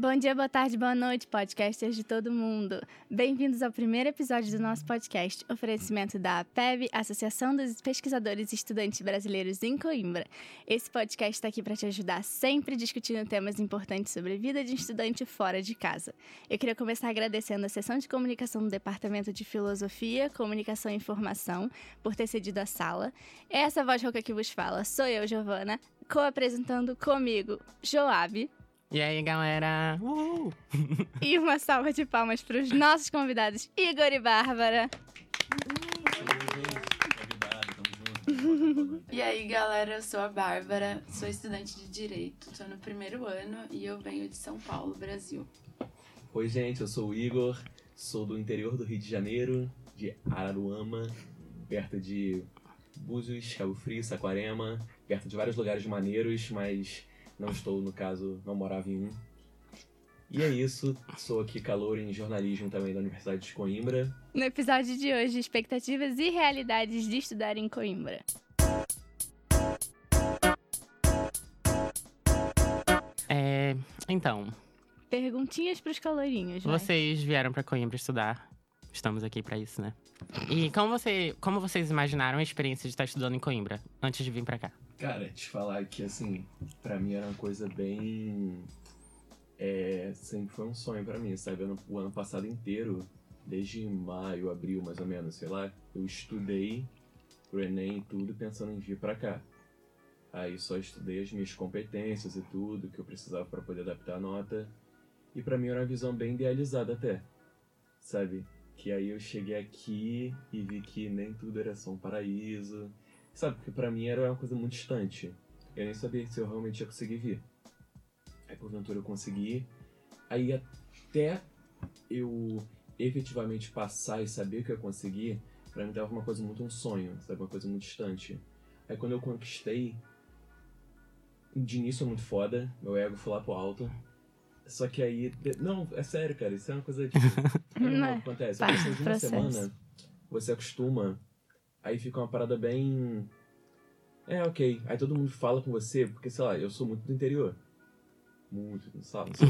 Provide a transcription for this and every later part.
Bom dia, boa tarde, boa noite, podcasters de todo mundo. Bem-vindos ao primeiro episódio do nosso podcast, oferecimento da APEB, Associação dos Pesquisadores e Estudantes Brasileiros em Coimbra. Esse podcast está aqui para te ajudar sempre discutindo temas importantes sobre a vida de um estudante fora de casa. Eu queria começar agradecendo a seção de comunicação do Departamento de Filosofia, Comunicação e Informação por ter cedido a sala. Essa voz rouca que vos fala sou eu, Giovana, co-apresentando comigo, Joab. E aí, galera? Uhul. E uma salva de palmas para os nossos convidados, Igor e Bárbara. E aí, galera, eu sou a Bárbara, sou estudante de Direito, tô no primeiro ano e eu venho de São Paulo, Brasil. Oi, gente, eu sou o Igor, sou do interior do Rio de Janeiro, de Araruama, perto de Búzios, Cabo Frio, Saquarema, perto de vários lugares maneiros, mas não estou, no caso, não morava em um. E é isso, sou aqui calor em jornalismo também da Universidade de Coimbra. No episódio de hoje, expectativas e realidades de estudar em Coimbra. É, então, Perguntinhas para os calorinhos, vai. vocês vieram pra Coimbra estudar. Estamos aqui pra isso, né? E como, você, como vocês imaginaram a experiência de estar estudando em Coimbra antes de vir pra cá? Cara, te falar que, assim, pra mim era uma coisa bem. É, sempre foi um sonho pra mim, sabe? O ano passado inteiro, desde maio, abril mais ou menos, sei lá, eu estudei pro Enem e tudo pensando em vir pra cá. Aí só estudei as minhas competências e tudo que eu precisava pra poder adaptar a nota. E pra mim era uma visão bem idealizada até, sabe? Que aí eu cheguei aqui e vi que nem tudo era só um paraíso. Sabe, porque pra mim era uma coisa muito distante. Eu nem sabia se eu realmente ia conseguir vir. Aí porventura eu consegui. Aí até eu efetivamente passar e saber que eu ia conseguir, pra mim tava uma coisa muito um sonho, sabe? Uma coisa muito distante. Aí quando eu conquistei, de início é muito foda, meu ego foi lá pro alto. Só que aí. Não, é sério, cara, isso é uma coisa tipo. é normal que acontece. Parte Depois do de uma processo. semana, você acostuma, aí fica uma parada bem. É, ok. Aí todo mundo fala com você, porque, sei lá, eu sou muito do interior. Muito, não sabe? Não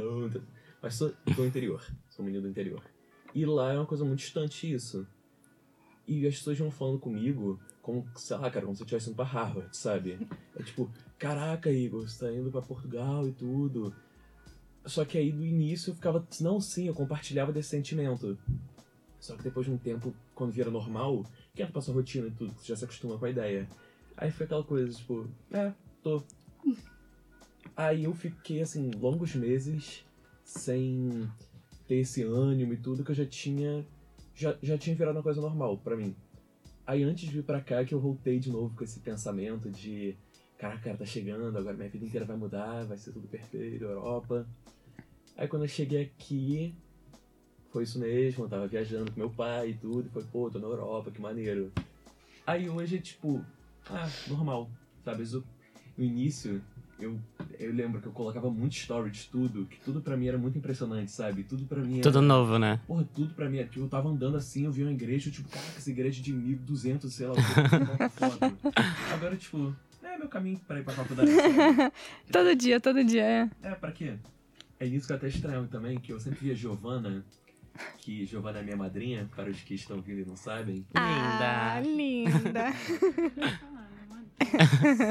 sou mas sou do interior. Sou um menino do interior. E lá é uma coisa muito distante isso. E as pessoas vão falando comigo como, sei lá, cara, como se eu estivesse indo pra Harvard, sabe? É tipo, caraca, Igor, você tá indo pra Portugal e tudo. Só que aí do início eu ficava, não, sim, eu compartilhava desse sentimento. Só que depois de um tempo, quando vira normal, que entra pra sua rotina e tudo, você já se acostuma com a ideia. Aí foi aquela coisa, tipo, é, tô. Aí eu fiquei, assim, longos meses sem ter esse ânimo e tudo, que eu já tinha. Já, já tinha virado uma coisa normal pra mim. Aí antes de vir pra cá que eu voltei de novo com esse pensamento de caraca, cara, tá chegando, agora minha vida inteira vai mudar, vai ser tudo perfeito, Europa. Aí quando eu cheguei aqui, foi isso mesmo, eu tava viajando com meu pai e tudo, e foi, pô, tô na Europa, que maneiro. Aí hoje é tipo, ah, normal, sabe? Isso- No início, eu, eu lembro que eu colocava muito story de tudo, que tudo pra mim era muito impressionante, sabe? Tudo pra mim era... Tudo novo, né? Porra, tudo pra mim. Tipo, eu tava andando assim, eu vi uma igreja, eu, tipo, caraca, essa igreja de 1200, sei lá, foto. Agora, tipo, é meu caminho pra ir pra faculdade. Todo dia, todo dia, é. É, pra quê? É isso que eu até estranho também, que eu sempre via Giovana, que Giovana é minha madrinha, para os que estão vindo e não sabem. Ah, linda.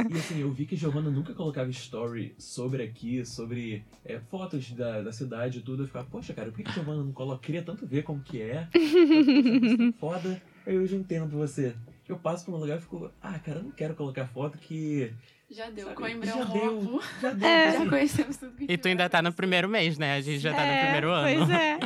E assim, eu vi que Giovana nunca colocava story sobre aqui, sobre é, fotos da, da cidade e tudo. Eu ficava, poxa, cara, por que, que Giovana não coloca? Queria tanto ver como que é. Poxa, foda. Aí eu já entendo você. Eu passo por um lugar e fico, ah, cara, eu não quero colocar foto que. Já deu, sabe, Coimbra é já um deu, roubo. já deu. É. Já conhecemos tudo que E tu ainda tá no primeiro mês, né? A gente já tá no É, primeiro ano. Pois é.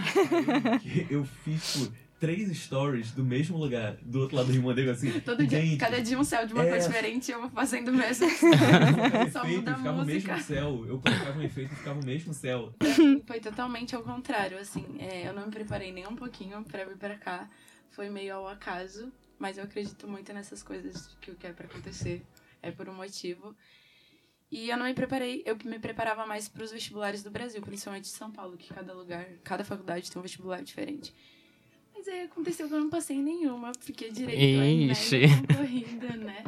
Eu fiz, tipo, três stories do mesmo lugar, do outro lado do Rio Mondego, assim. Todo dia, gente, cada dia um céu de uma É. cor diferente, eu vou fazendo o mesmo. Só efeito muda a ficava o mesmo música. céu. Eu colocava um efeito e ficava o mesmo céu. Foi totalmente ao contrário, assim. é, eu não me preparei nem um pouquinho pra vir pra cá. Foi meio ao acaso, mas eu acredito muito nessas coisas que o que é pra acontecer é por um motivo. E eu não me preparei, eu me preparava mais pros vestibulares do Brasil, principalmente de São Paulo, que cada lugar, cada faculdade tem um vestibular diferente. Mas aí aconteceu que eu não passei em nenhuma, porque direito é Ixi. concorrida, né?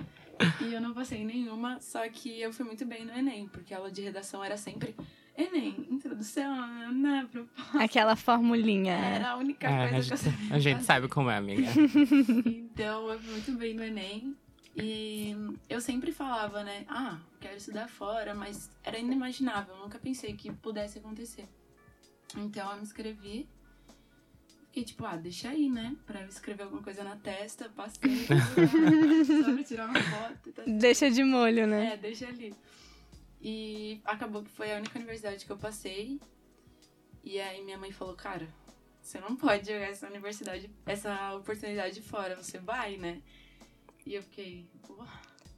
E eu não passei em nenhuma, só que eu fui muito bem no Enem, porque a aula de redação era sempre Enem, introdução, na proposta. Aquela formulinha. Era a única É, a coisa que eu gente, sabia. a gente sabe como é, amiga. Então, eu fui muito bem no Enem. E eu sempre falava, né? Ah, quero estudar fora, mas era inimaginável. Eu nunca pensei que pudesse acontecer. Então, eu me inscrevi. Fiquei tipo, ah, deixa aí, né? Pra eu escrever alguma coisa na testa, passei. só pra tirar uma foto. Tá Deixa de molho, né? é, deixa ali. E acabou que foi a única universidade que eu passei. E aí minha mãe falou, cara, você não pode jogar essa universidade, essa oportunidade fora, você vai, né? E eu fiquei, pô,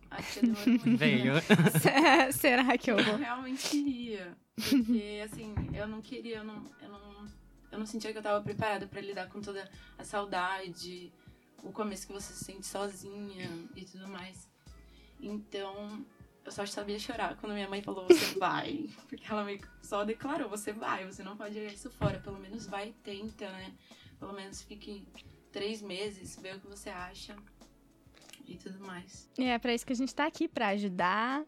acho que demorou muito. né? Veio. Será que eu Eu vou? realmente queria. Porque, assim, eu não queria, eu não, eu não, eu não sentia que eu tava preparada pra lidar com toda a saudade, o começo que você se sente sozinha e tudo mais. Então, eu só sabia chorar quando minha mãe falou, você vai. Porque ela meio que só declarou, você vai, você não pode jogar isso fora. Pelo menos vai e tenta, né? Pelo menos fique três meses, vê o que você acha e tudo mais. E é pra isso que a gente tá aqui, pra ajudar,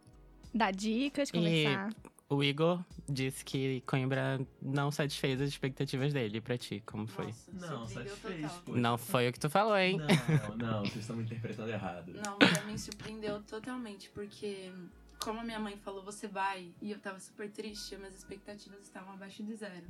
dar dicas, conversar. O Igor disse que Coimbra não satisfez as expectativas dele pra ti. Como foi? Nossa, Não, satisfez, total. Não foi o que tu falou, hein? Não, não, vocês estão me interpretando errado. Não, mas a mim surpreendeu totalmente, porque como a minha mãe falou, você vai, e eu tava super triste, minhas expectativas estavam abaixo de zero.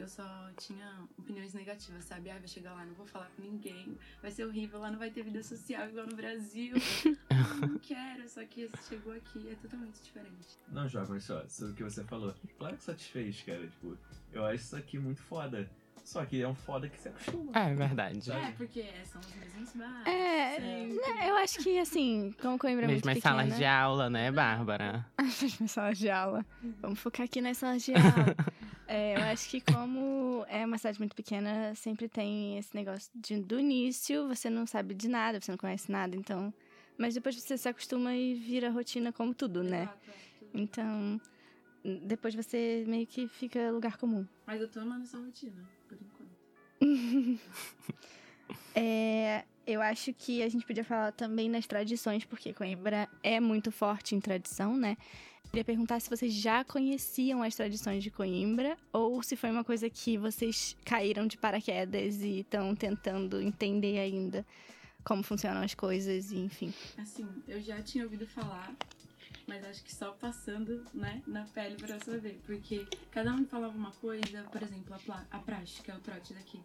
Eu só tinha opiniões negativas, sabe? Ai, vai chegar lá, não vou falar com ninguém, vai ser horrível, lá não vai ter vida social igual no Brasil. Eu não quero, só que chegou aqui é totalmente diferente. Não, mas só, sobre o que você falou. Claro que satisfez, cara. Tipo, eu acho isso aqui muito foda. Só que é um foda que se acostuma. É verdade. Sabe? É, porque são os mesmos bares. É, sempre. Eu acho que, assim, como Coimbra é muito Mesmas pequena... salas de aula, né, Bárbara? Mesmas salas de aula. Vamos focar aqui nas salas de aula. É, eu acho que como é uma cidade muito pequena, sempre tem esse negócio de do início, você não sabe de nada, você não conhece nada, então... Mas depois você se acostuma e vira rotina como tudo, né? Exato, é, tudo. Então, depois você meio que fica lugar comum. Mas eu tô amando essa rotina, por enquanto. É, eu acho que a gente podia falar também das tradições, porque Coimbra é muito forte em tradição, né? Queria perguntar se vocês já conheciam as tradições de Coimbra ou se foi uma coisa que vocês caíram de paraquedas e estão tentando entender ainda como funcionam as coisas e enfim. Assim, eu já tinha ouvido falar, mas acho que só passando, né, na pele pra saber. Porque cada um falava uma coisa, por exemplo, a, a praxe, que é o trote daqui.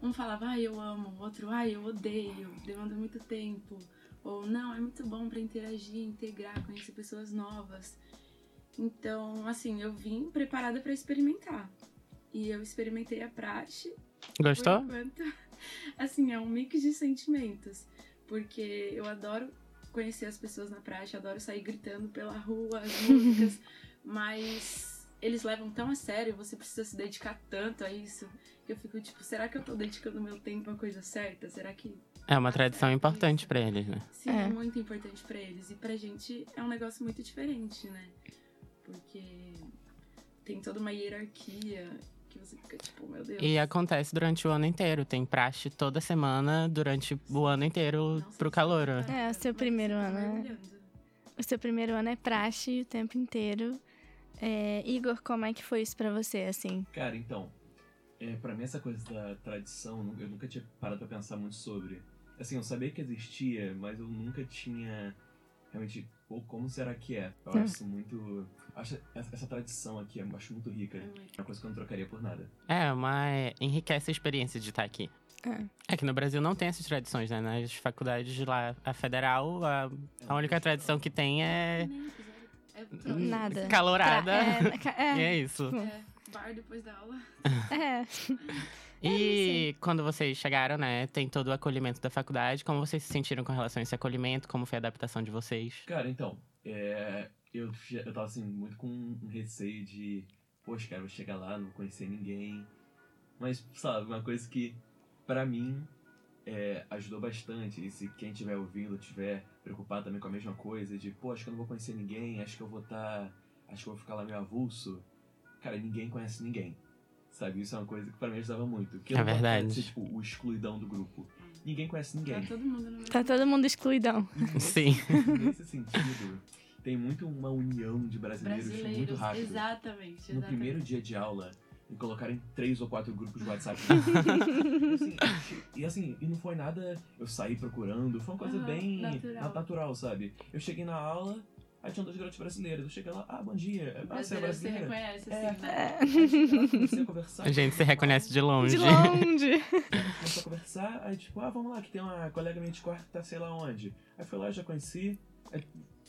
Um falava, ai, eu amo, o outro, ai, eu odeio, demanda muito tempo. Ou, não, é muito bom pra interagir, integrar, conhecer pessoas novas. Então, assim, eu vim preparada pra experimentar. E eu experimentei a praxe Gostou? enquanto, assim, é um mix de sentimentos. Porque eu adoro conhecer as pessoas na praia, adoro sair gritando pela rua, as músicas, mas eles levam tão a sério, você precisa se dedicar tanto a isso, que eu fico tipo, será que eu tô dedicando meu tempo à coisa certa? Será que É uma tradição importante pra eles, né? sim, é, É. muito importante pra eles? E pra gente é um negócio muito diferente, né? Porque tem toda uma hierarquia que você fica tipo, meu Deus. E acontece durante o ano inteiro. Tem praxe toda semana durante o ano inteiro Não sei pro calor. tá, É, o seu primeiro ano, né? mergulhando. O seu primeiro ano é praxe o tempo inteiro. É, Igor, como é que foi isso pra você, assim? Cara, então, é, para mim essa coisa da tradição, eu nunca tinha parado pra pensar muito sobre. Assim, eu sabia que existia, mas eu nunca tinha realmente, pô, como será que é? Eu Hum. acho isso muito. Acho essa, tradição aqui, eu acho muito rica. É. É uma coisa que eu não trocaria por nada. É, mas enriquece a experiência de estar aqui. É. É que no Brasil não tem essas tradições, né? Nas faculdades de lá, a federal, a, a única tradição que tem é É, Hum. Nada. calorada. Pra- é, E é, é isso. É, bar depois da aula. é. E quando vocês chegaram, né, tem todo o acolhimento da faculdade. Como vocês se sentiram com relação a esse acolhimento? Como foi a adaptação de vocês? Cara, então, é, eu, eu tava assim, muito com um receio de, poxa, cara, eu vou chegar lá, não vou conhecer ninguém. Mas, sabe, uma coisa que, pra mim, é, ajudou bastante. E se quem estiver ouvindo tiver preocupado também com a mesma coisa, de, pô, acho que eu não vou conhecer ninguém, acho que eu vou estar. acho que eu vou ficar lá meio avulso. Cara, ninguém conhece ninguém. Sabe? Isso é uma coisa que pra mim ajudava muito. Que É verdade. de ser, tipo, o excluidão do grupo. Ninguém conhece Tá ninguém. todo mundo no Tá todo mundo excluidão. Sim. Nesse sentido, tem muito uma união de brasileiros, muito Brasileiros, rápido. exatamente. No exatamente. primeiro dia de aula, me colocaram em três ou quatro grupos de WhatsApp. e, assim, e assim, e não foi nada eu saí procurando, foi uma coisa Aham, bem natural. natural, sabe? Eu cheguei na aula, aí tinham dois garotos brasileiros. Eu cheguei lá, ah, bom dia. Ah, você é brasileira? reconhece, É. assim, né? Comecei a conversar. A gente se reconhece de longe. De longe. A gente começou a conversar, aí tipo, ah, vamos lá, que tem uma colega minha de quarto que tá sei lá onde. Aí foi lá, já conheci, aí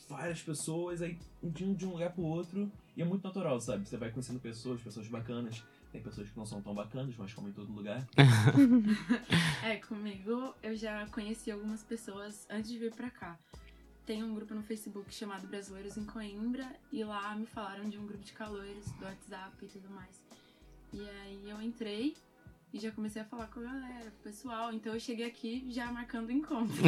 várias pessoas, aí de um, de um lugar pro outro, e é muito natural, sabe? Você vai conhecendo pessoas, pessoas bacanas, tem pessoas que não são tão bacanas, mas como em todo lugar. É, comigo eu já conheci algumas pessoas antes de vir pra cá. Tem um grupo no Facebook chamado Brasileiros em Coimbra e lá me falaram de um grupo de calores do WhatsApp e tudo mais. E aí eu entrei e já comecei a falar com a galera, com o pessoal. Então eu cheguei aqui já marcando encontro.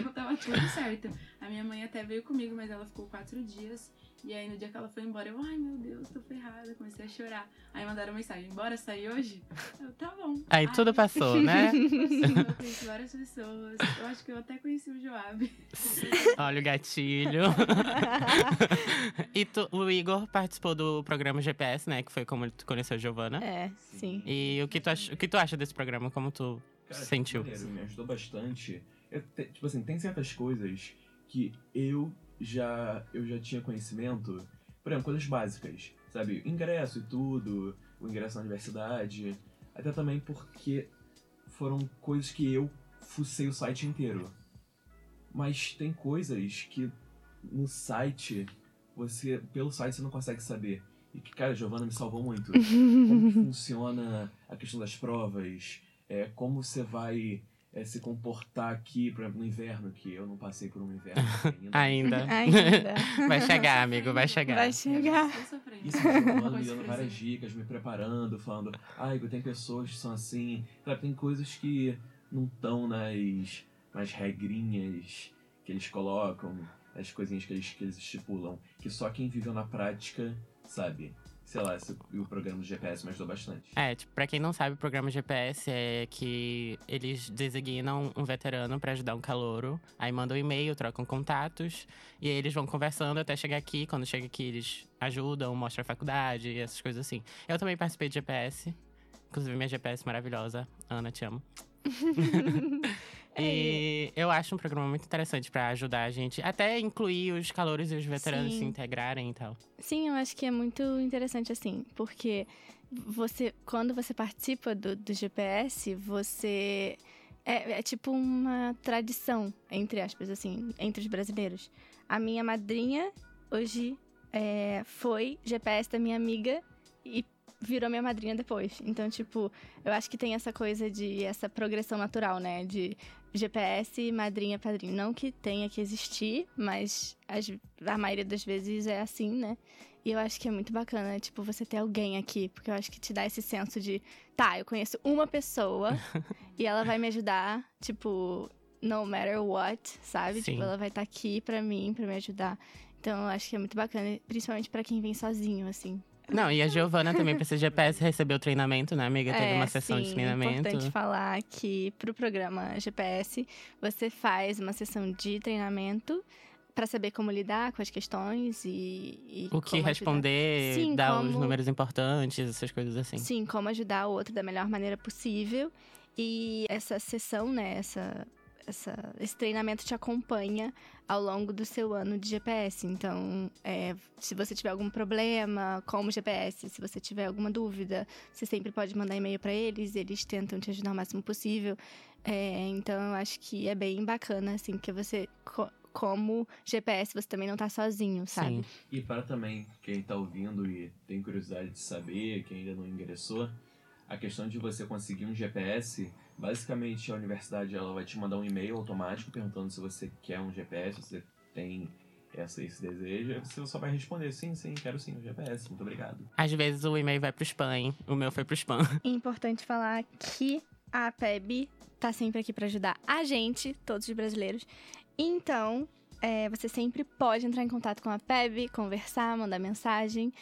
então tava tudo certo. A minha mãe até veio comigo, mas ela ficou quatro dias. E aí no dia que ela foi embora, eu, ai meu Deus, tô ferrada, comecei a chorar. Aí mandaram mensagem, bora sair hoje? Eu, tá bom. Aí tudo passou, né? Sim, eu conheci várias pessoas. Eu acho que eu até conheci o Joab. Olha o gatilho. e tu- o Igor participou do programa GPS, né? Que foi como tu conheceu a Giovana. É, sim. E o que, tu ach... o que tu acha desse programa? Como tu Cara, sentiu? maneiro, me ajudou bastante. Eu te- tipo assim, tem certas coisas que eu já, eu já tinha conhecimento. Por exemplo, coisas básicas, sabe? Ingresso e tudo, o ingresso na universidade. Até também porque foram coisas que eu fucei o site inteiro. Mas tem coisas que no site, você, pelo site você não consegue saber. E que, cara, a Giovana me salvou muito como que funciona a questão das provas, é, como você vai é, se comportar aqui, por exemplo, no inverno, que eu não passei por um inverno ainda. Ainda. Ainda. Vai chegar, amigo, vai chegar. Vai chegar. Isso, me me dando várias eu dicas, me preparando, falando, ah, Igor, tem pessoas que são assim, sabe, tem coisas que não estão nas, nas regrinhas que eles colocam, as coisinhas que eles, que eles estipulam, que só quem viveu na prática sabe. Sei lá, esse, o programa do GPS me ajudou bastante. É, tipo, pra quem não sabe, o programa GPS é que eles designam um veterano pra ajudar um calouro. Aí mandam um e-mail, trocam contatos. E aí eles vão conversando até chegar aqui. Quando chega aqui, eles ajudam, mostram a faculdade e essas coisas assim. Eu também participei de GPS. Inclusive, minha GPS maravilhosa. Ana, te amo. E eu acho um programa muito interessante pra ajudar a gente, até incluir os calouros e os veteranos Sim. se integrarem e tal. Sim, eu acho que é muito interessante assim, porque você, quando você participa do, do GPS, você é, é tipo uma tradição entre aspas, assim, entre os brasileiros. A minha madrinha hoje é, foi GPS da minha amiga e virou minha madrinha depois. Então, tipo, eu acho que tem essa coisa de essa progressão natural, né? De GPS, madrinha, padrinho. Não que tenha que existir, mas as- a maioria das vezes é assim, né? E eu acho que é muito bacana, tipo, você ter alguém aqui, porque eu acho que te dá esse senso de, tá, eu conheço uma pessoa e ela vai me ajudar, tipo, no matter what, sabe? Sim. Tipo, ela vai estar aqui pra mim, pra me ajudar. Então eu acho que é muito bacana, principalmente pra quem vem sozinho, assim. Não, e a Giovana também precisa de GPS, recebeu treinamento, né, amiga? Teve É, uma sessão de sim, É treinamento. importante falar que pro programa GPS você faz uma sessão de treinamento pra saber como lidar com as questões e, e O que responder, Sim, dar os como- números importantes, essas coisas assim. Sim, como ajudar o outro da melhor maneira possível. E essa sessão, né, essa, essa, esse treinamento te acompanha ao longo do seu ano de GPS. Então, é, se você tiver algum problema com o GPS, se você tiver alguma dúvida, você sempre pode mandar e-mail para eles, eles tentam te ajudar o máximo possível. É, então, eu acho que é bem bacana, assim, porque você, co- como GPS, você também não tá sozinho, sabe? Sim. E para também quem tá ouvindo e tem curiosidade de saber, quem ainda não ingressou, a questão de você conseguir um GPS, basicamente a universidade ela vai te mandar um e-mail automático perguntando se você quer um GPS, se você tem essa, esse desejo, e você só vai responder sim, sim, quero sim um GPS, muito obrigado. Às vezes o e-mail vai pro spam, hein? O meu foi pro spam. É importante falar que a PEB tá sempre aqui pra ajudar a gente, todos os brasileiros. Então, é, você sempre pode entrar em contato com a PEB, conversar, mandar mensagem.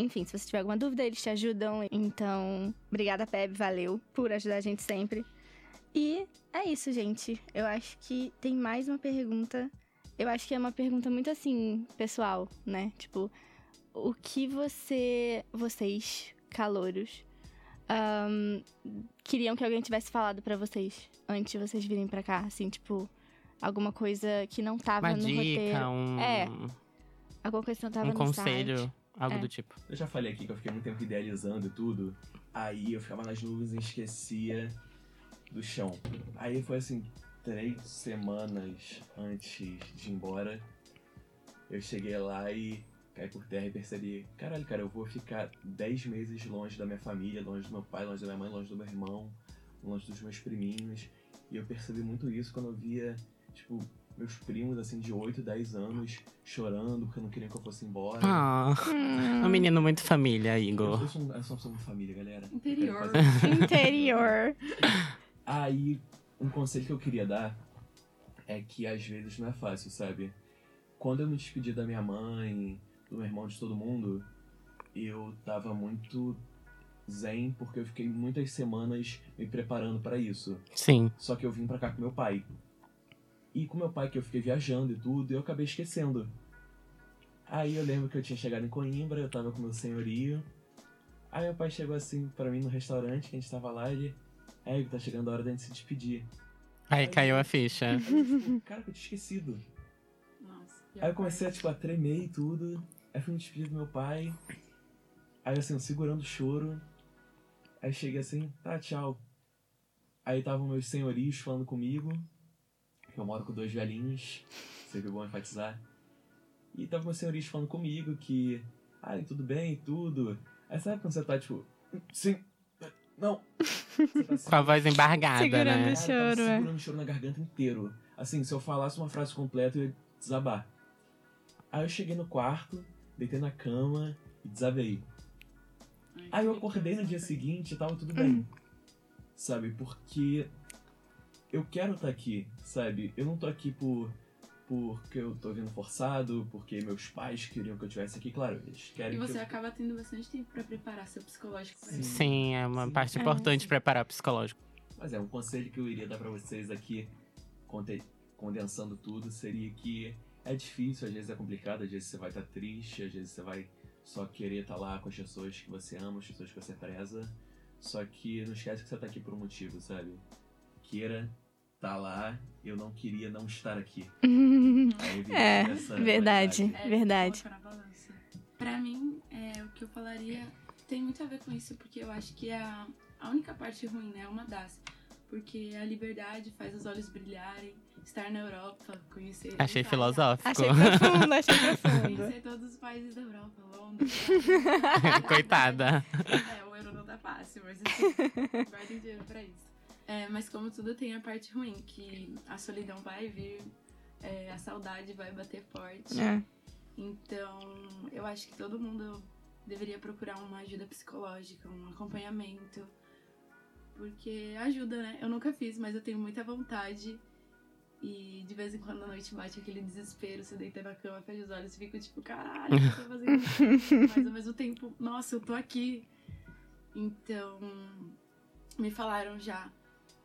Enfim, se você tiver alguma dúvida, eles te ajudam. Então, obrigada, PEB, valeu por ajudar a gente sempre. E é isso, gente. Eu acho que tem mais uma pergunta. eu acho que é uma pergunta muito assim, pessoal, né? Tipo, o que você, vocês, calouros, ahn, queriam que alguém tivesse falado pra vocês antes de vocês virem pra cá? Assim, tipo, alguma coisa que não tava Uma no dica, roteiro. um, É, Alguma coisa que não tava um no conselho, site. Algo É. do tipo. Eu já falei aqui que eu fiquei muito tempo idealizando e tudo. Aí eu ficava nas nuvens e esquecia do chão. Aí foi assim, três semanas antes de ir embora. Eu cheguei lá e caí por terra e percebi, caralho, cara, eu vou ficar dez meses longe da minha família, longe do meu pai, longe da minha mãe, longe do meu irmão, longe dos meus priminhos. E eu percebi muito isso quando eu via, tipo, meus primos, assim, de 8, 10 anos, chorando porque não queriam que eu fosse embora. Ah, Hum, um menino muito família, Eu, Igor. eu, sou, um- eu sou uma família, galera. Interior. interior. Aí, um conselho que eu queria dar é que às vezes não é fácil, sabe? Quando eu me despedi da minha mãe, do meu irmão, de todo mundo, eu tava muito zen porque eu fiquei muitas semanas me preparando pra isso. Sim. Só que eu vim pra cá com meu pai. E com meu pai que eu fiquei viajando e tudo, eu acabei esquecendo. Aí eu lembro que eu tinha chegado em Coimbra, eu tava com meu senhorio. Aí meu pai chegou assim pra mim no restaurante, que a gente tava lá, e ele... É, tá chegando a hora da gente se despedir. Aí caiu a ficha. Aí eu, tipo, cara, que eu tinha esquecido. Nossa. Aí eu comecei a, tipo, a tremer e tudo. Aí fui me despedir do meu pai. Aí assim, eu segurando o choro. Aí cheguei assim, tá, tchau. Aí estavam meus senhorios falando comigo. Eu moro com dois velhinhos. Sempre bom enfatizar. E tava meus senhorios falando comigo que. Ai, tudo bem e tudo. Aí sabe quando você tá tipo. Sim. Não. Tá assim, Com a voz embargada, Segurando né? o Cara, choro, tava é. segurando o choro na garganta inteiro. Assim, se eu falasse uma frase completa, eu ia desabar. Aí eu cheguei no quarto, deitei na cama e desabei. Aí eu acordei no dia seguinte e tava tudo bem. Sabe? Porque eu quero estar aqui, sabe? Eu não tô aqui por porque eu tô vindo forçado, porque meus pais queriam que eu estivesse aqui, claro, eles querem E que você eu... acaba tendo bastante tempo pra preparar seu psicológico pra Sim. isso. Sim, é uma Sim. parte É, importante sim. preparar o psicológico. Mas é, um conselho que eu iria dar pra vocês aqui, conte- condensando tudo, seria que é difícil, às vezes é complicado, às vezes você vai estar triste, às vezes você vai só querer estar lá com as pessoas que você ama, as pessoas que você preza. Só que não esquece que você tá aqui por um motivo, sabe? Queira tá lá, eu não queria não estar aqui. É, essa verdade. qualidade. É, Verdade. Pra mim, é, o que eu falaria tem muito a ver com isso, porque eu acho que é a, a única parte ruim, né? Uma das. Porque a liberdade faz os olhos brilharem, estar na Europa, conhecer. Achei Itália, filosófico. Achei profundo, achei profundo. Conhecer todos os países da Europa, Londres. Coitada. É, o euro não tá fácil, mas assim, guardem dinheiro pra isso. É, mas como tudo tem a parte ruim, que a solidão vai vir, é, a saudade vai bater forte. É. Então, eu acho que todo mundo deveria procurar uma ajuda psicológica, um acompanhamento. Porque ajuda, né? Eu nunca fiz, mas eu tenho muita vontade. E de vez em quando à noite bate aquele desespero, você deita na cama, fecha os olhos e fica tipo, caralho, o que eu tô fazendo? mas ao mesmo tempo, nossa, eu tô aqui. Então, me falaram já,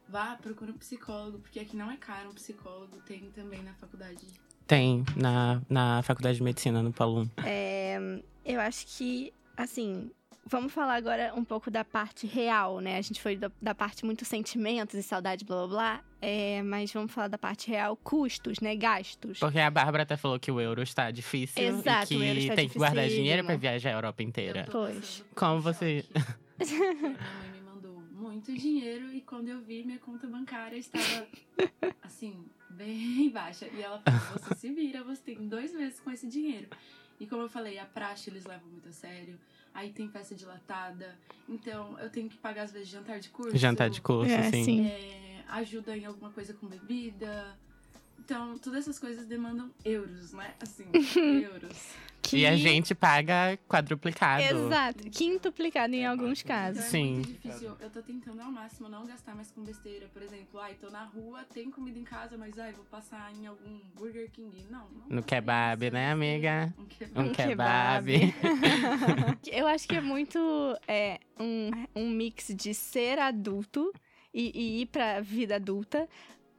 vá, procura um psicólogo, porque aqui não é caro um psicólogo, tem também na faculdade. Tem na, na faculdade de medicina no Palum. É, eu acho que, assim, vamos falar agora um pouco da parte real, né? A gente foi da, da parte muito sentimentos e saudade, blá blá blá. É, mas vamos falar da parte real, custos, né? Gastos. Porque a Bárbara até falou que o euro está difícil Exato, e o que euro está tem que guardar dinheiro pra viajar a Europa inteira. Eu Pois. Como você- muito dinheiro e quando eu vi, minha conta bancária estava, assim, bem baixa. E ela falou, você se vira, você tem dois meses com esse dinheiro. E como eu falei, a praxe eles levam muito a sério. Aí tem festa dilatada. Então, eu tenho que pagar, às vezes, jantar de curso. Jantar de curso, É, sim. sim. É, ajuda em alguma coisa com bebida. Então, todas essas coisas demandam euros, né? Assim, euros. Que- E a gente paga quadruplicado. Exato. Quintuplicado em alguns Então casos. é Sim. muito difícil. Eu tô tentando ao máximo não gastar mais com besteira. Por exemplo, ai, tô na rua, tem comida em casa, mas ai, vou passar em algum Burger King. Não, não. No kebab, isso, né, amiga? Um kebab. Um kebab. Eu acho que é muito é, um, um mix de ser adulto e, e ir pra vida adulta,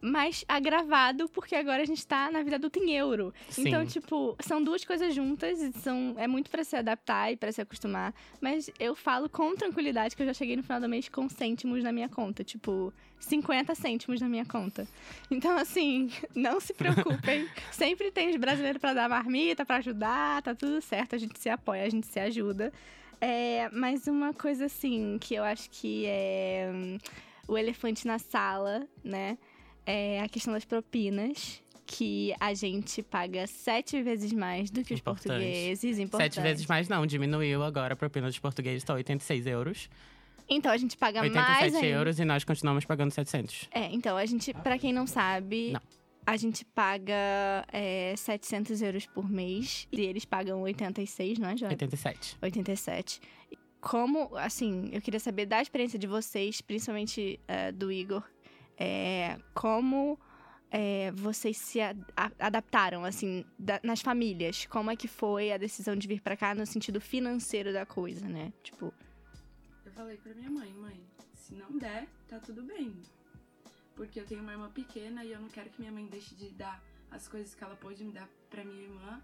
mas agravado porque agora a gente tá na vida adulta em euro. Sim. Então, tipo, são duas coisas juntas são, é muito pra se adaptar e pra se acostumar. Mas eu falo com tranquilidade que eu já cheguei no final do mês com cêntimos na minha conta. Tipo, 50 cêntimos na minha conta. Então, assim, não se preocupem. Sempre tem os brasileiros pra dar marmita, pra ajudar, tá tudo certo. A gente se apoia, a gente se ajuda. É, mas uma coisa, assim, que eu acho que é hum, o elefante na sala, né? É a questão das propinas. Que a gente paga sete vezes mais do que os Importante. portugueses. Importante. Sete vezes mais não, diminuiu agora a propina dos portugueses, tá 86 euros. Então, a gente paga mais 87 ainda. euros e nós continuamos pagando 700. É, então, a gente, pra quem não sabe, Não. a gente paga é, 700 euros por mês e eles pagam 86, não é, Jota? 87. 87. Como, assim, eu queria saber da experiência de vocês, principalmente é, do Igor, é, como é, vocês se a- a- adaptaram, assim, da- nas famílias? Como é que foi a decisão de vir pra cá no sentido financeiro da coisa, né? Tipo, Eu falei pra minha mãe, mãe, se não der, tá tudo bem. Porque eu tenho uma irmã pequena e eu não quero que minha mãe deixe de dar as coisas que ela pôde me dar pra minha irmã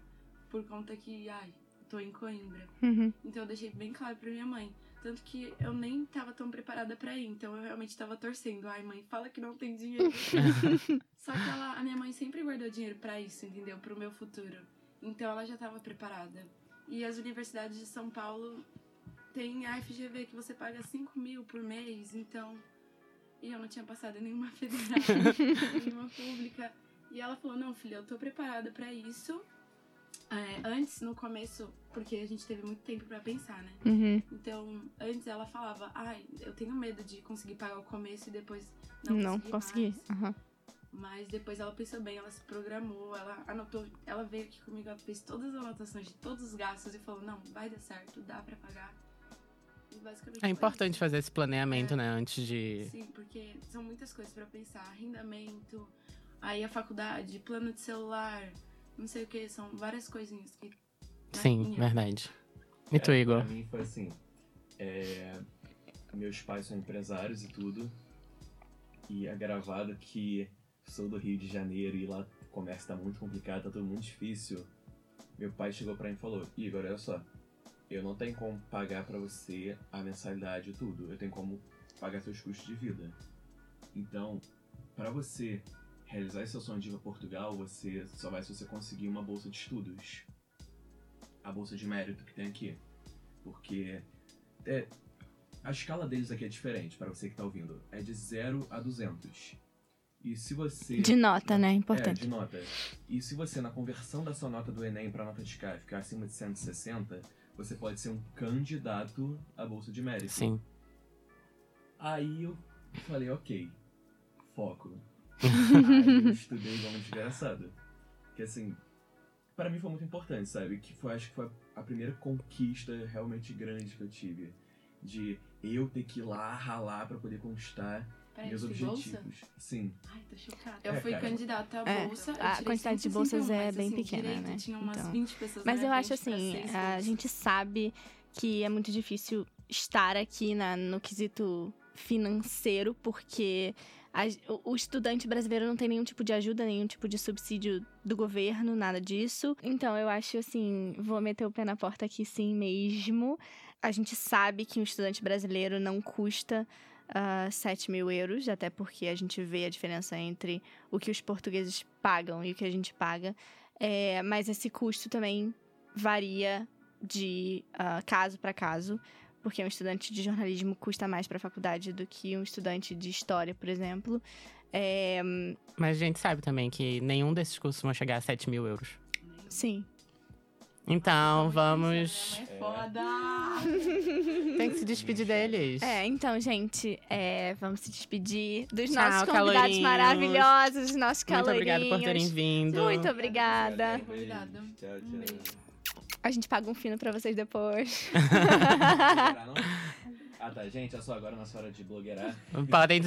por conta que, ai, tô em Coimbra. uhum, Então eu deixei bem claro pra minha mãe. Tanto que eu nem tava tão preparada pra ir. Então eu realmente tava torcendo. Ai, mãe, fala que não tem dinheiro. Só que ela, a minha mãe sempre guardou dinheiro pra isso, entendeu? Pro meu futuro. Então ela já tava preparada. E as universidades de São Paulo tem a FGV que você paga 5 mil por mês. Então. E eu não tinha passado em nenhuma federal, nenhuma pública. E ela falou: Não, filha, eu tô preparada pra isso. É, antes, no começo, porque a gente teve muito tempo pra pensar, né? uhum, Então, antes ela falava, ai, eu tenho medo de conseguir pagar o começo e depois não, não conseguir. consegui. mais." aham. Mas depois ela pensou bem, ela se programou, ela anotou, ela veio aqui comigo, ela fez todas as anotações de todos os gastos e falou, não, vai dar certo, dá pra pagar. E basicamente É importante fazer esse planejamento, É. né? Antes de. Sim, porque são muitas coisas pra pensar, arrendamento, aí a faculdade, plano de celular, não sei o que, são várias coisinhas que. na Sim, verdade. E tu, É, Igor? Pra mim foi assim. é, meus pais são empresários e tudo. E é gravado que sou do Rio de Janeiro e lá o comércio tá muito complicado, tá tudo muito difícil. Meu pai chegou pra mim e falou: Igor, olha só, eu não tenho como pagar pra você a mensalidade e tudo, eu tenho como pagar seus custos de vida. Então, pra você realizar esse seu sonho de ir pra Portugal, você só vai se você conseguir uma bolsa de estudos. A bolsa de mérito que tem aqui. Porque é, a escala deles aqui é diferente, para você que tá ouvindo. É de 0 a 200. E se você. De nota, né? É, Importante. de nota. E se você, na conversão da sua nota do Enem pra nota de cá, ficar acima de 160, você pode ser um candidato à Bolsa de Mérito. Sim. Aí eu falei, ok, foco. Eu estudei igual um desgraçado. Que assim, pra mim foi muito importante, sabe? Que foi, acho que foi a primeira conquista realmente grande que eu tive. De eu ter que ir lá ralar pra poder conquistar Peraí, meus objetivos. bolsa? Sim. Ai, tô chocada. Eu É, fui cara. candidata à É, bolsa. eu a quantidade de 161, bolsas é mas, bem assim, pequena, direito, né? Tinha umas Então. 20 pessoas Mas eu acho assim, a gente sabe que é muito difícil estar aqui na, no quesito financeiro, porque a- o, estudante brasileiro não tem nenhum tipo de ajuda, nenhum tipo de subsídio do governo, nada disso. Então eu acho assim, vou meter o pé na porta aqui sim mesmo. A gente sabe que um estudante brasileiro não custa ah, 7 mil euros, até porque a gente vê a diferença entre o que os portugueses pagam e o que a gente paga. É, mas esse custo também varia de ah, caso para caso, porque um estudante de jornalismo custa mais para a faculdade do que um estudante de história, por exemplo. É, Mas a gente sabe também que nenhum desses cursos vão chegar a 7 mil euros. sim. Então, Muito vamos. É foda! Tem que se despedir deles. É, então, gente, é, vamos se despedir dos Tchau, nossos convidados calorinhos. maravilhosos, dos nossos Muito calorinhos. obrigado por terem vindo. Muito obrigada. Obrigada. Tchau, Um tchau. beijo. A gente paga um fino pra vocês depois. Ah tá, gente, olha só, agora na hora de blogueirar. Podem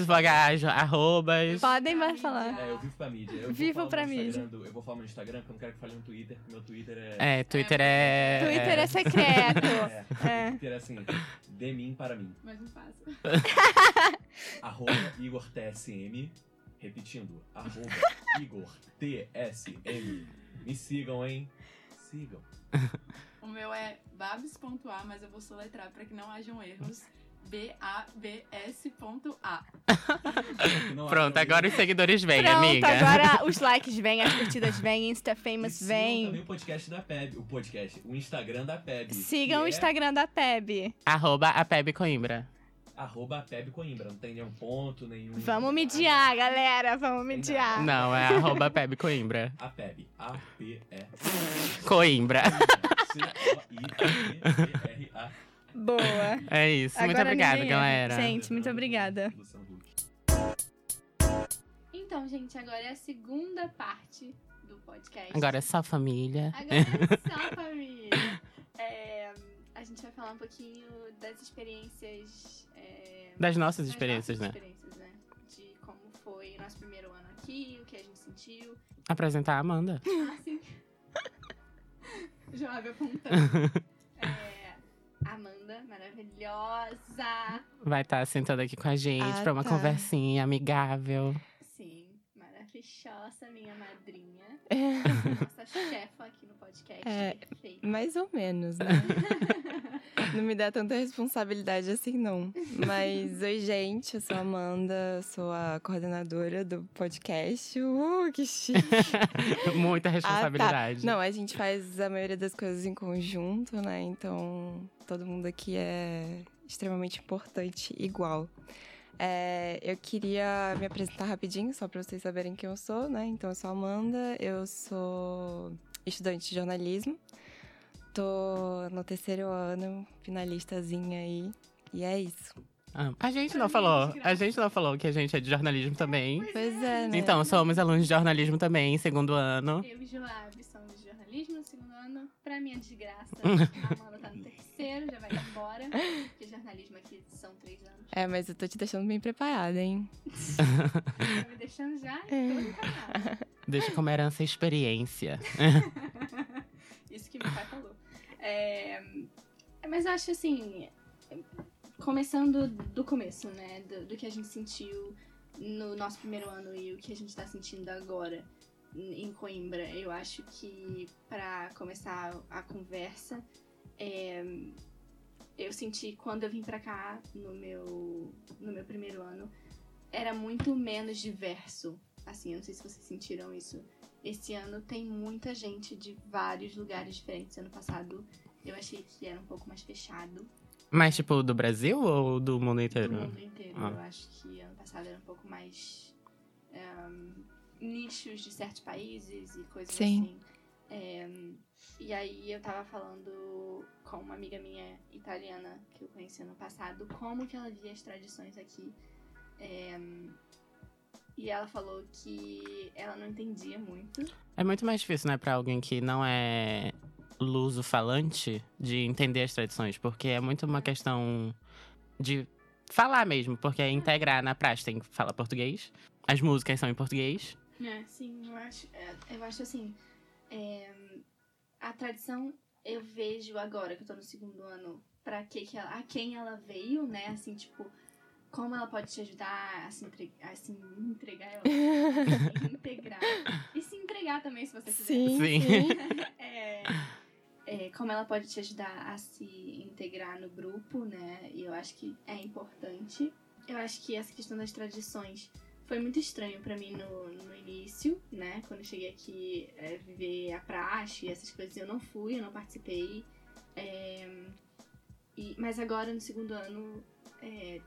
as arrobas. Podem mais falar. É, eu vivo pra mídia. Eu vou Vivo falar pra no mídia. Do- eu vou falar no Instagram porque eu não quero que fale no Twitter, meu Twitter é. É, Twitter é. Twitter é secreto. É, É. Twitter é assim, de mim para mim. Mas não faço. Arroba Igor TSM. Repetindo, arroba Igor TSM. Me sigam, hein? Sigam. O meu é babs.a, mas eu vou soletrar para que não hajam erros. B-A-B-S.a. Pronto, agora os seguidores vêm, Pronto, amiga. agora os likes vêm, as curtidas vêm, Insta Famous sigam também vem. o podcast da PEB. O podcast, o Instagram da PEB. Sigam o é Instagram da Peb. Arroba a Peb Coimbra. Arroba PEB Coimbra. Não tem nenhum ponto, nenhum. Vamos mediar, galera, vamos mediar. Não, é arroba Peb Coimbra. A PEB. A-P-E. Coimbra. C-O-I-B-R-A. Boa. É isso. Muito Agora obrigada, ninguém erra. galera. Gente, muito obrigada. Então, gente, agora é a segunda parte do podcast. Agora é só família. Agora é só família. É, a gente vai falar um pouquinho das experiências. é, Das nossas das experiências, nossas né? experiências, né? De como foi o nosso primeiro ano aqui, o que a gente sentiu. Apresentar a Amanda. Ah, sim. Joab apontando. É, Amanda, maravilhosa. Vai estar sentando aqui com a gente Ah, pra uma tá. conversinha amigável. Maravilhosa, minha madrinha. É, Nossa chefa aqui no podcast. É, Perfeita. mais ou menos, né? não me dá tanta responsabilidade assim, não. Mas, oi, gente, eu sou a Amanda, sou a coordenadora do podcast. Uh, que chique! Muita Ah, responsabilidade. tá. Não, a gente faz a maioria das coisas em conjunto, né? Então, todo mundo aqui é extremamente importante, igual. É, eu queria me apresentar rapidinho, só para vocês saberem quem eu sou, né? Então, eu sou a Amanda, eu sou estudante de jornalismo. Tô no terceiro ano, finalistazinha aí. E é isso. Ah, a gente não falou. A gente não falou que a gente é de jornalismo também. Pois é, né? Então, somos alunos de jornalismo também, segundo ano. Eu e Joab somos de jornalismo no segundo ano. Pra minha desgraça, a Amanda tá no terceiro, já vai embora. Porque jornalismo aqui são três anos. É, mas eu tô te deixando bem preparada, hein? Tá me deixando já É. Deixa como herança a experiência. Isso que meu pai falou. É, mas eu acho assim, começando do começo, né? Do, do que a gente sentiu no nosso primeiro ano e o que a gente tá sentindo agora em Coimbra. Eu acho que pra começar a conversa, é, eu senti quando eu vim pra cá no meu, no meu primeiro ano, era muito menos diverso. Assim, eu não sei se vocês sentiram isso. Esse ano tem muita gente de vários lugares diferentes. Ano passado eu achei que era um pouco mais fechado Mas, tipo, do Brasil ou do mundo do inteiro? mundo inteiro. Ah. Eu acho que ano passado era um pouco mais ehm, nichos de certos países e coisas Sim. assim. Ehm, e aí eu tava falando com uma amiga minha italiana que eu conheci ano passado, como que ela via as tradições aqui. Ehm, e ela falou que ela não entendia muito. É muito mais difícil, né, pra alguém que não é luso-falante de entender as tradições, porque é muito uma questão de falar mesmo, porque é integrar na prática. Tem que falar português, as músicas são em português. É, sim, eu acho, é, eu acho assim, é, a tradição eu vejo agora que eu tô no segundo ano, pra que que ela, a quem ela veio, né, assim, tipo, como ela pode te ajudar a se, entre, a se entregar, eu acho, integrar, e se entregar também, se você quiser. Sim, Sim. sim. É, é, como ela pode te ajudar a se integrar no grupo, né? E eu acho que é importante. Eu acho que essa questão das tradições foi muito estranho pra mim no, no início, né? Quando eu cheguei aqui é, viver a praxe, essas coisas, eu não fui, eu não participei. É, e, mas agora no segundo ano, é,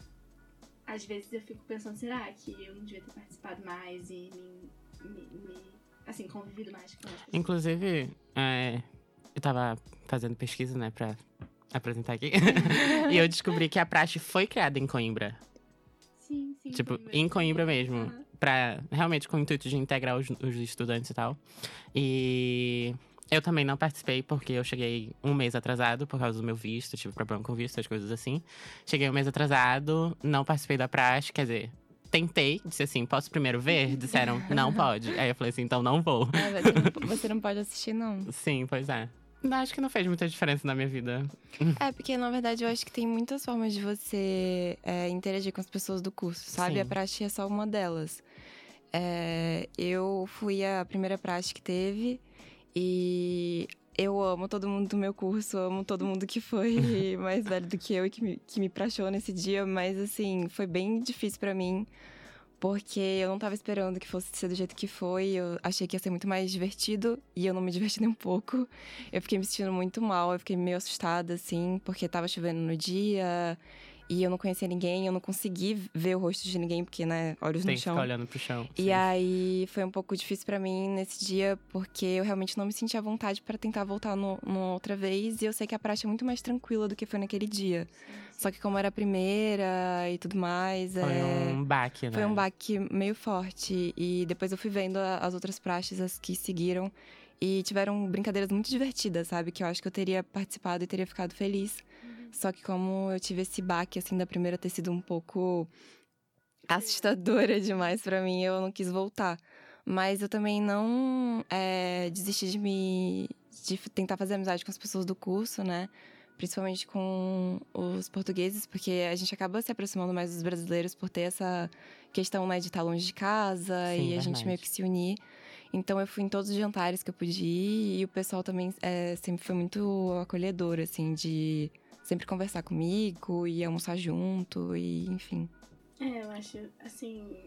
às vezes eu fico pensando, será que eu não devia ter participado mais e me, me- me, assim, convivido mais com as? Inclusive, é, eu tava fazendo pesquisa, né, pra apresentar aqui. e eu descobri que a praxe foi criada em Coimbra. Sim. Tipo, em Coimbra mesmo. Aham. Pra, realmente com o intuito de integrar os, os estudantes e tal. E eu também não participei porque eu cheguei um mês atrasado por causa do meu visto, tive problema com visto, as coisas assim. Cheguei um mês atrasado, não participei da praxe, quer dizer, tentei, disse assim, posso primeiro ver? Disseram, não pode. Aí eu falei assim, então não vou. Você, não, você não pode assistir, não. Sim, pois é. Acho que não fez muita diferença na minha vida. É, porque na verdade eu acho que tem muitas formas de você é, interagir com as pessoas do curso, sabe? Sim. A praxe é só uma delas. É, eu fui a primeira praxe que teve e eu amo todo mundo do meu curso, amo todo mundo que foi mais velho do que eu e que me, que me praxou nesse dia, mas assim, foi bem difícil para mim, porque eu não tava esperando que fosse ser do jeito que foi, eu achei que ia ser muito mais divertido e eu não me diverti nem um pouco. Eu fiquei me sentindo muito mal, eu fiquei meio assustada, assim, porque tava chovendo no dia, e eu não conhecia ninguém, eu não consegui ver o rosto de ninguém, porque, né, olhos Tem no que chão. ficar olhando pro chão. E sim. aí foi um pouco difícil pra mim nesse dia, porque eu realmente não me sentia à vontade pra tentar voltar no, numa outra vez. E eu sei que a praxe é muito mais tranquila do que foi naquele dia. Só que como era a primeira e tudo mais, Foi é... um baque, né? Foi um baque meio forte. E depois eu fui vendo as outras praxes, as que seguiram. E tiveram brincadeiras muito divertidas, sabe? Que eu acho que eu teria participado e teria ficado feliz. Só que como eu tive esse baque, assim, da primeira ter sido um pouco assustadora demais pra mim, eu não quis voltar. Mas eu também não é, desisti de me... de tentar fazer amizade com as pessoas do curso, né? Principalmente com os portugueses, porque a gente acaba se aproximando mais dos brasileiros por ter essa questão, né, de estar longe de casa Sim, e a gente verdade. meio que se unir. Então eu fui em todos os jantares que eu pude ir e o pessoal também é, sempre foi muito acolhedor, assim, de sempre conversar comigo e almoçar junto e enfim. É, eu acho, assim,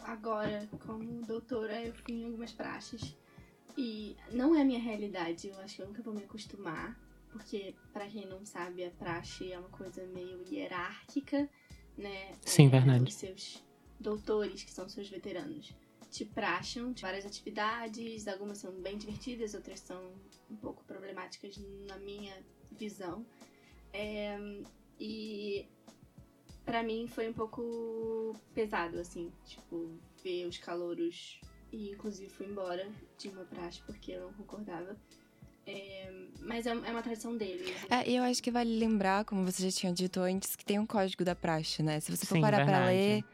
agora, como doutora, eu fui em algumas praxes. E não é a minha realidade, eu acho que eu nunca vou me acostumar. Porque, pra quem não sabe, a praxe é uma coisa meio hierárquica, né? Sim, É, verdade. Os seus doutores, que são seus veteranos, te praxam de várias atividades, algumas são bem divertidas, outras são um pouco problemáticas na minha visão. É, e Pra mim foi um pouco pesado, assim, tipo, ver os calouros e inclusive fui embora de uma praxe porque eu não concordava. É, mas é, é uma tradição deles. É, e eu acho que vale lembrar, como você já tinha dito antes, que tem um código da praxe, né? Se você for Sim, parar pra verdade. ler,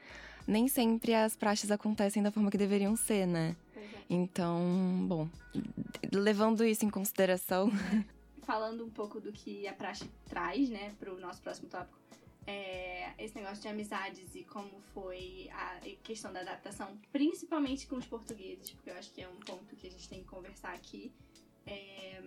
nem sempre as praxes acontecem da forma que deveriam ser, né? É. Então, bom, levando isso em consideração, Falando um pouco do que a praxe traz, né, pro nosso próximo tópico, é, esse negócio de amizades e como foi a questão da adaptação, principalmente com os portugueses, porque eu acho que é um ponto que a gente tem que conversar aqui. É,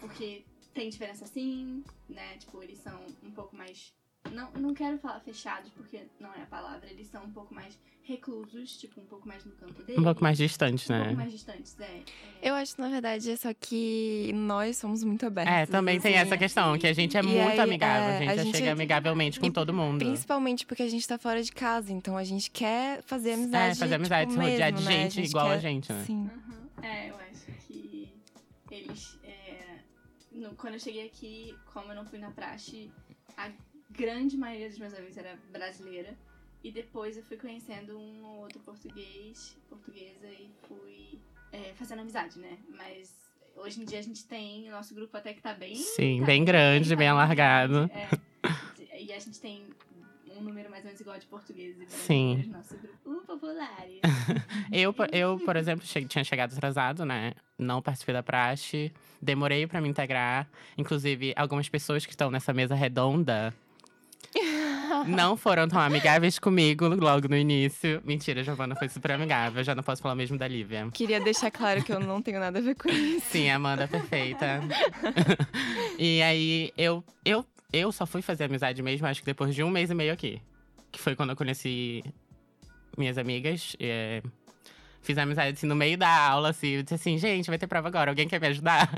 porque tem diferença sim, né? Tipo, eles são um pouco mais. Não, não quero falar fechados, porque não é a palavra. Eles são um pouco mais reclusos, tipo, um pouco mais no canto deles. Um pouco mais distante, Um né? pouco mais distantes, é. é. eu acho, na verdade, é só que nós somos muito abertos. É, também tem assim. essa questão, que a gente é E muito aí, amigável. é, a gente a já gente- chega amigavelmente com e todo mundo. Principalmente porque a gente tá fora de casa, então a gente quer fazer amizade. É, fazer amizade, tipo, se rodear de né? gente igual a quer- gente, né? Sim. Uhum. É, eu acho que eles. é, no- quando eu cheguei aqui, como eu não fui na praxe, a grande maioria dos meus amigos era brasileira. E depois eu fui conhecendo um ou outro português, portuguesa, e fui é, fazendo amizade, né? Mas hoje em dia a gente tem, o nosso grupo até que tá bem. Sim, tá bem grande, bem alargado. É, e a gente tem um número mais ou menos igual de portugueses e Sim. no nosso grupo. Popular! Eu, por- eu, por exemplo, che- tinha chegado atrasado, né? Não participei da praxe. Demorei pra me integrar. Inclusive, algumas pessoas que estão nessa mesa redonda não foram tão amigáveis comigo logo no início. Mentira, a Giovana foi super amigável. Já não posso falar mesmo da Lívia. Queria deixar claro que eu não tenho nada a ver com isso. Sim, Amanda perfeita. e aí, eu, eu, eu só fui fazer amizade mesmo, acho que depois de um mês e meio aqui. Que foi quando eu conheci minhas amigas. é, Fiz amizade assim, no meio da aula, assim. Eu disse assim, gente, vai ter prova agora, alguém quer me ajudar?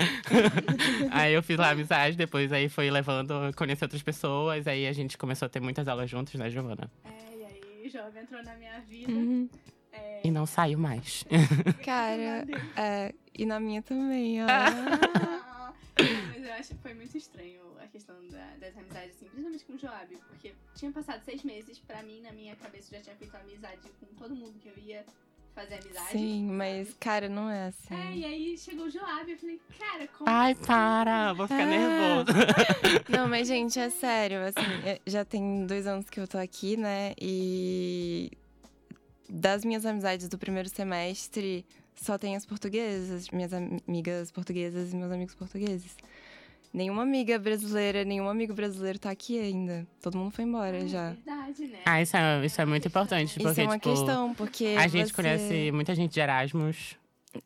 aí eu fiz lá amizade, depois aí foi levando, conheci outras pessoas. Aí a gente começou a ter muitas aulas juntos, né, Giovana? É, e aí o jovem entrou na minha vida. Uhum. É, E não saiu mais. Cara, é, e na minha também, ó. Ah, Mas eu acho que foi muito estranho a questão da- das amizades, assim, principalmente com o Joab, porque tinha passado seis meses, pra mim, na minha cabeça, eu já tinha feito amizade com todo mundo que eu ia fazer amizade. Sim, mas, cara, não é assim. É, e aí chegou o Joab, eu falei, cara, como Ai, assim? para! Vou ficar Ah. nervoso. Não, mas, gente, é sério, assim, é- já tem dois anos que eu tô aqui, né? E das minhas amizades do primeiro semestre, só tem as portuguesas, minhas am- amigas portuguesas e meus amigos portugueses. Nenhuma amiga brasileira, nenhum amigo brasileiro tá aqui ainda. Todo mundo foi embora Ah, já. Verdade, né? Ah, isso é, isso é muito importante, porque, Isso é uma tipo, questão, porque a gente você- conhece muita gente de Erasmus.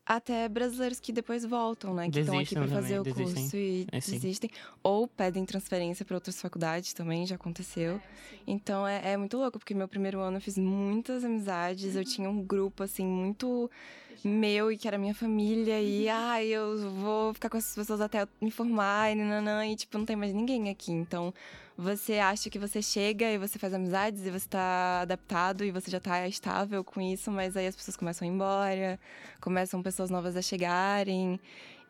até brasileiros que depois voltam, né? Que estão aqui pra fazer o desistem. curso e É, desistem. Ou pedem transferência para outras faculdades também, já aconteceu. É. Então é, é muito louco, porque meu primeiro ano eu fiz muitas amizades, eu tinha um grupo, assim, muito meu e que era minha família, e ai, eu vou ficar com essas pessoas até eu me formar, e nananã, e tipo, não tem mais ninguém aqui. Então você acha que você chega e você faz amizades e você tá adaptado e você já tá estável com isso, mas aí as pessoas começam a ir embora, começam pessoas novas a chegarem,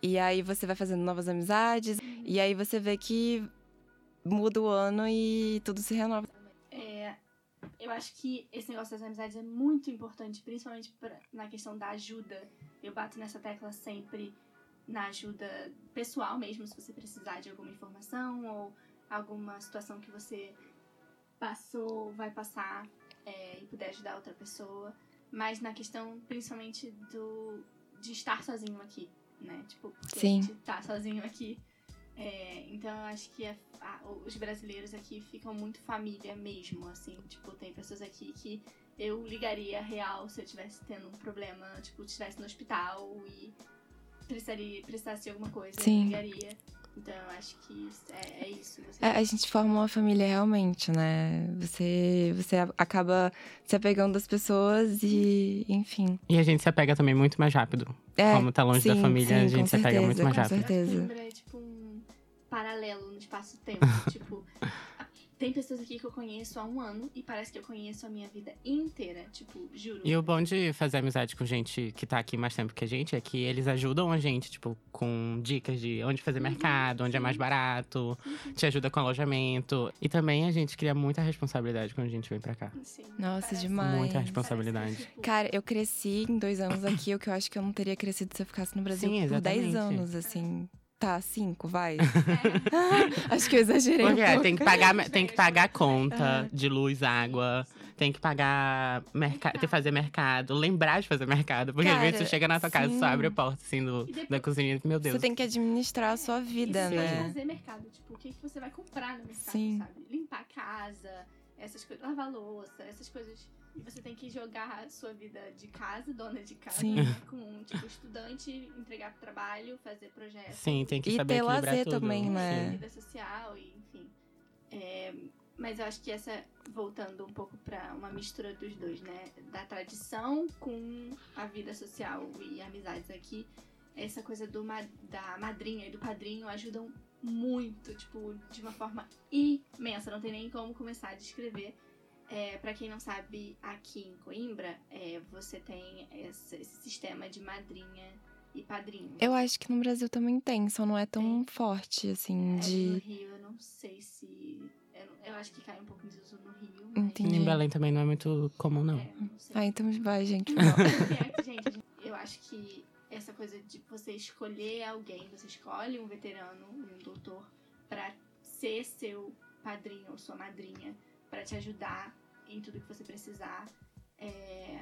e aí você vai fazendo novas amizades, e aí você vê que muda o ano e tudo se renova. Eu acho que esse negócio das amizades é muito importante, principalmente pra- na questão da ajuda. Eu bato nessa tecla sempre na ajuda pessoal mesmo, se você precisar de alguma informação ou alguma situação que você passou, vai passar é, e puder ajudar outra pessoa. Mas na questão, principalmente, do de estar sozinho aqui, né? Tipo, porque Sim. a gente tá sozinho aqui. É, então eu acho que a- a- os brasileiros aqui ficam muito família mesmo, assim. Tipo, tem pessoas aqui que eu ligaria real se eu tivesse tendo um problema, tipo, estivesse no hospital e precisaria, precisasse de alguma coisa, Sim. eu ligaria. Então eu acho que isso- é, é isso. Você É, a gente forma uma família realmente, né? Você, você acaba se apegando às pessoas e, enfim. E a gente se apega também muito mais rápido. É, Como tá longe da sim, família, sim, a gente com se apega muito certeza, mais com rápido. certeza. Coimbra é tipo um paralelo no espaço-tempo. tipo, tem pessoas aqui que eu conheço há um ano e parece que eu conheço a minha vida inteira. Tipo, juro. E o bom de fazer amizade com gente que tá aqui mais tempo que a gente é que eles ajudam a gente, tipo, com dicas de onde fazer mercado, onde é mais barato, te ajuda com alojamento. E também a gente cria muita responsabilidade quando a gente vem pra cá. Sim, Nossa, parece- demais. Muita parece, responsabilidade. tipo, Cara, eu cresci em dois anos aqui, o que eu acho que eu não teria crescido se eu ficasse no Brasil Sim, por 10 exatamente. anos, assim. Tá, cinco, vai. é, acho que eu exagerei um Porque é, pouco. tem que pagar, tem que pagar conta Ah. de luz, água, tem que pagar mercado, tem que fazer mercado, lembrar de fazer mercado. Porque às vezes Cara, você chega na sua casa, sim. só abre a porta assim do, E depois- da cozinha e meu Deus. Você tem que administrar a sua vida, é né? fazer mercado, tipo, o que, que você vai comprar no mercado, Sim. sabe? Limpar a casa, essas coisas, lavar louça, essas coisas. E você tem que jogar a sua vida de casa, dona de casa, Sim. né? com, tipo, estudante, entregar pro trabalho, fazer projetos. Sim, tem que E saber ter equilibrar lazer tudo. também, né? Vida social e enfim. É, mas eu acho que essa, voltando um pouco pra uma mistura dos dois, né? Da tradição com a vida social e amizades aqui, essa coisa do, ma- da madrinha e do padrinho ajudam muito, tipo, de uma forma imensa. Não tem nem como começar a descrever. É, para quem não sabe, aqui em Coimbra, é, você tem essa- esse sistema de madrinha e padrinho. Eu acho que no Brasil também tem, só não é tão forte, assim, É, No de. Rio, eu não sei se. Eu, acho que cai um pouco em desuso no Rio. Mas... Entendi. Em Belém também não é muito comum, não. É, não. Ah, então vai, gente. aqui, gente, eu acho que essa coisa de você escolher alguém, você escolhe um veterano, um doutor, pra ser seu padrinho ou sua madrinha, pra te ajudar em tudo que você precisar. É,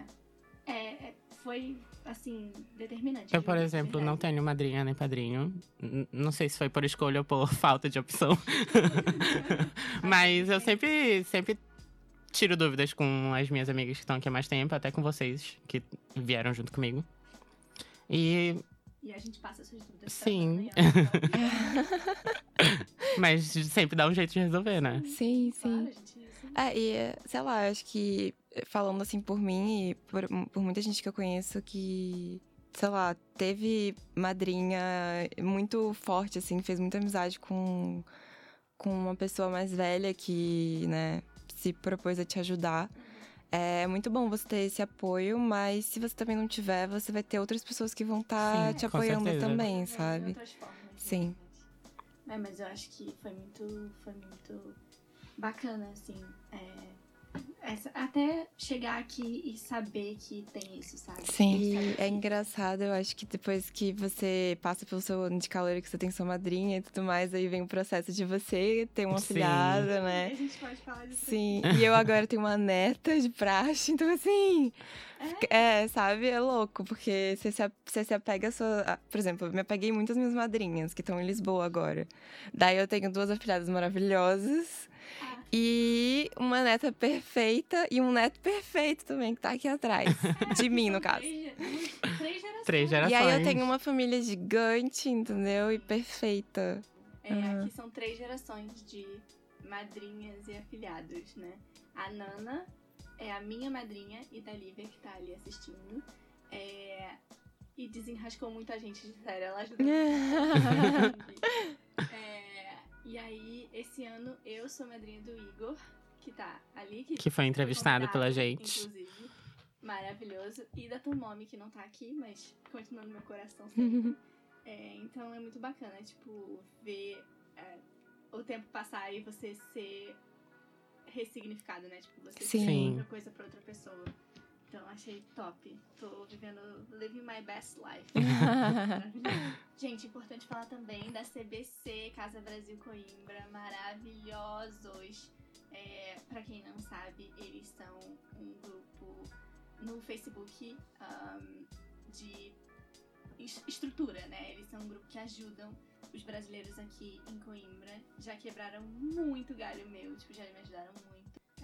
é, é- foi, assim, determinante. Eu, por exemplo, não verdade. tenho madrinha nem padrinho. N- Não sei se foi por escolha ou por falta de opção. Mas eu sempre, sempre tiro dúvidas com as minhas amigas que estão aqui há mais tempo, até com vocês, que vieram junto comigo. E. E a gente passa essas dúvidas. Sim. Então. Mas sempre dá um jeito de resolver, né? Sim, sim. Claro, a gente. É, e sei lá, acho que falando assim por mim e por, por muita gente que eu conheço que, sei lá, teve madrinha muito forte, assim, fez muita amizade com, com uma pessoa mais velha que, né, se propôs a te ajudar. É muito bom você ter esse apoio, mas se você também não tiver, você vai ter outras pessoas que vão estar Sim, te apoiando certeza. também, É, de sabe? outras formas, Sim. É, mas eu acho que foi muito, foi muito bacana, assim. É, essa- até chegar aqui e saber que tem isso, sabe? Sim, e é que- engraçado, eu acho que depois que você passa pelo seu ano de calor e que você tem sua madrinha e tudo mais, aí vem o processo de você ter uma Sim. filhada, A né? gente pode falar disso. Sim, e eu agora tenho uma neta de praxe, então assim. É, sabe? É louco, porque você se, a- você se apega a sua. a- por exemplo, eu me apeguei muito às minhas madrinhas, que estão em Lisboa agora. Daí eu tenho duas afilhadas maravilhosas. E uma neta perfeita e um neto perfeito também, que tá aqui atrás. De mim, no caso. Três, três gerações. Três gerações. E aí eu tenho uma família gigante, entendeu? E perfeita. É, Uhum. aqui são três gerações de madrinhas e afilhados, né? A Nana é a minha madrinha e da Lívia, que tá ali assistindo. É, E desenrascou muita gente, sério, ela ajuda muito. É, E aí, esse ano, eu sou madrinha do Igor, que tá ali. Que, Que foi entrevistado pela gente. Inclusive. Maravilhoso. E da Tomomi, que não tá aqui, mas continua no meu coração sempre. É, então é muito bacana, tipo, ver é, o tempo passar e você ser ressignificado, né? Tipo, você Sim. ser outra coisa pra outra pessoa. Então achei top. Tô vivendo, living my best life. Gente, importante falar também da CBC, Casa Brasil Coimbra, maravilhosos. É, para quem não sabe, eles são um grupo no Facebook ahm, de es- estrutura, né? Eles são um grupo que ajudam os brasileiros aqui em Coimbra. Já quebraram muito galho meu, tipo, já me ajudaram muito.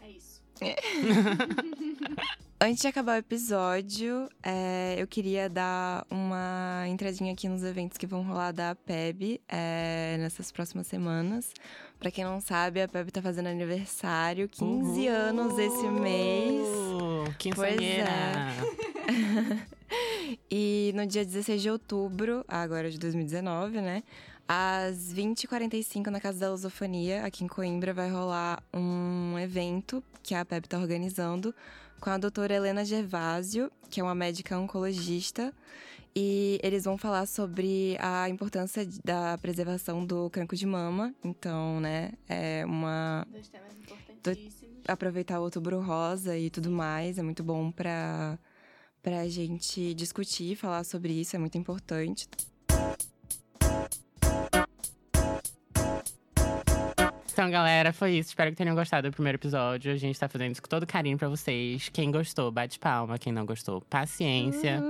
É isso. Antes de acabar o episódio, é, eu queria dar uma entradinha aqui nos eventos que vão rolar da PEB é, nessas próximas semanas. Pra quem não sabe, a PEB tá fazendo aniversário, 15 Uhul! anos esse mês. Quinceañera. E no dia 16 de outubro, agora de 2019, né? Às 20h45, na Casa da Lusofonia, aqui em Coimbra, vai rolar um evento que a PEB tá organizando com a doutora Helena Gervásio, que é uma médica oncologista. E eles vão falar sobre a importância da preservação do cancro de mama. Então, né, é uma Dois temas importantíssimos. aproveitar o outubro rosa e tudo mais. É muito bom pra, pra gente discutir, falar sobre isso, é muito importante. Então, galera, foi isso. Espero que tenham gostado do primeiro episódio. A gente tá fazendo isso com todo carinho pra vocês. Quem gostou, bate palma. Quem não gostou, paciência.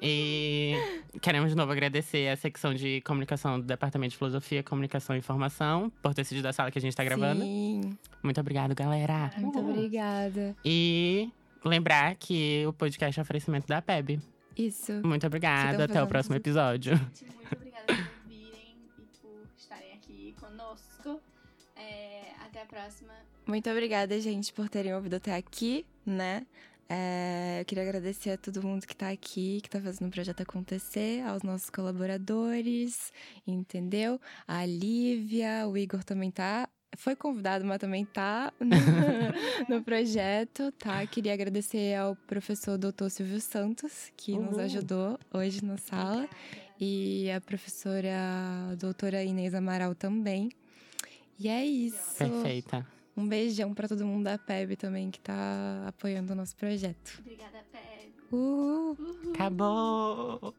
E queremos de novo agradecer a secção de comunicação do Departamento de Filosofia, Comunicação e Informação por ter sido a sala que a gente tá gravando. Sim. Muito obrigado, galera. Muito obrigada. E lembrar que o podcast é oferecimento da PEB. Isso. Muito obrigada. Até o próximo episódio. Muito obrigada É, até a próxima. Muito obrigada, gente, por terem ouvido até aqui, né? É, eu queria agradecer a todo mundo que tá aqui, que tá fazendo o projeto acontecer, aos nossos colaboradores, entendeu? A Lívia, o Igor também tá. Foi convidado, mas também tá no, no projeto, tá? Queria agradecer ao professor doutor Silvio Santos, que nos ajudou hoje na sala, e a professora doutora Inês Amaral também. E é isso. Perfeita. Um beijão pra todo mundo da PEB também que tá apoiando o nosso projeto. Obrigada. Uhul! Uhul. Acabou!